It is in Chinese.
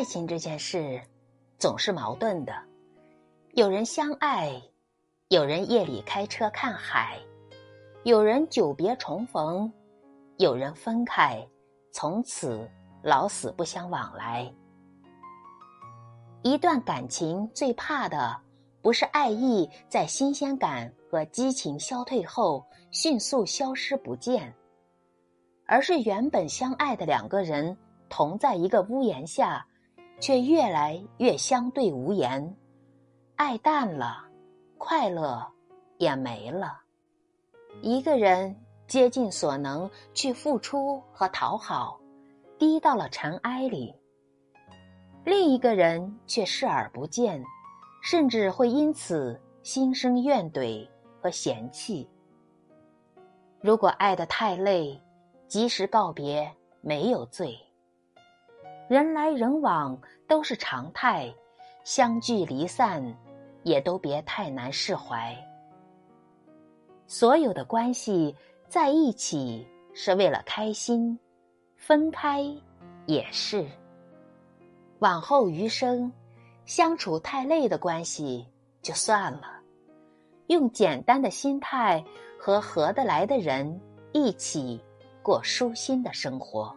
爱情这件事总是矛盾的，有人相爱，有人夜里开车看海，有人久别重逢，有人分开，从此老死不相往来。一段感情最怕的，不是爱意在新鲜感和激情消退后迅速消失不见，而是原本相爱的两个人同在一个屋檐下，却越来越相对无言，爱淡了，快乐也没了。一个人竭尽所能去付出和讨好，低到了尘埃里。另一个人却视而不见，甚至会因此心生怨怼和嫌弃。如果爱得太累，及时告别没有罪。人来人往都是常态，相聚离散也都别太难释怀。所有的关系在一起是为了开心，分开也是。往后余生，相处太累的关系就算了，用简单的心态和合得来的人一起过舒心的生活。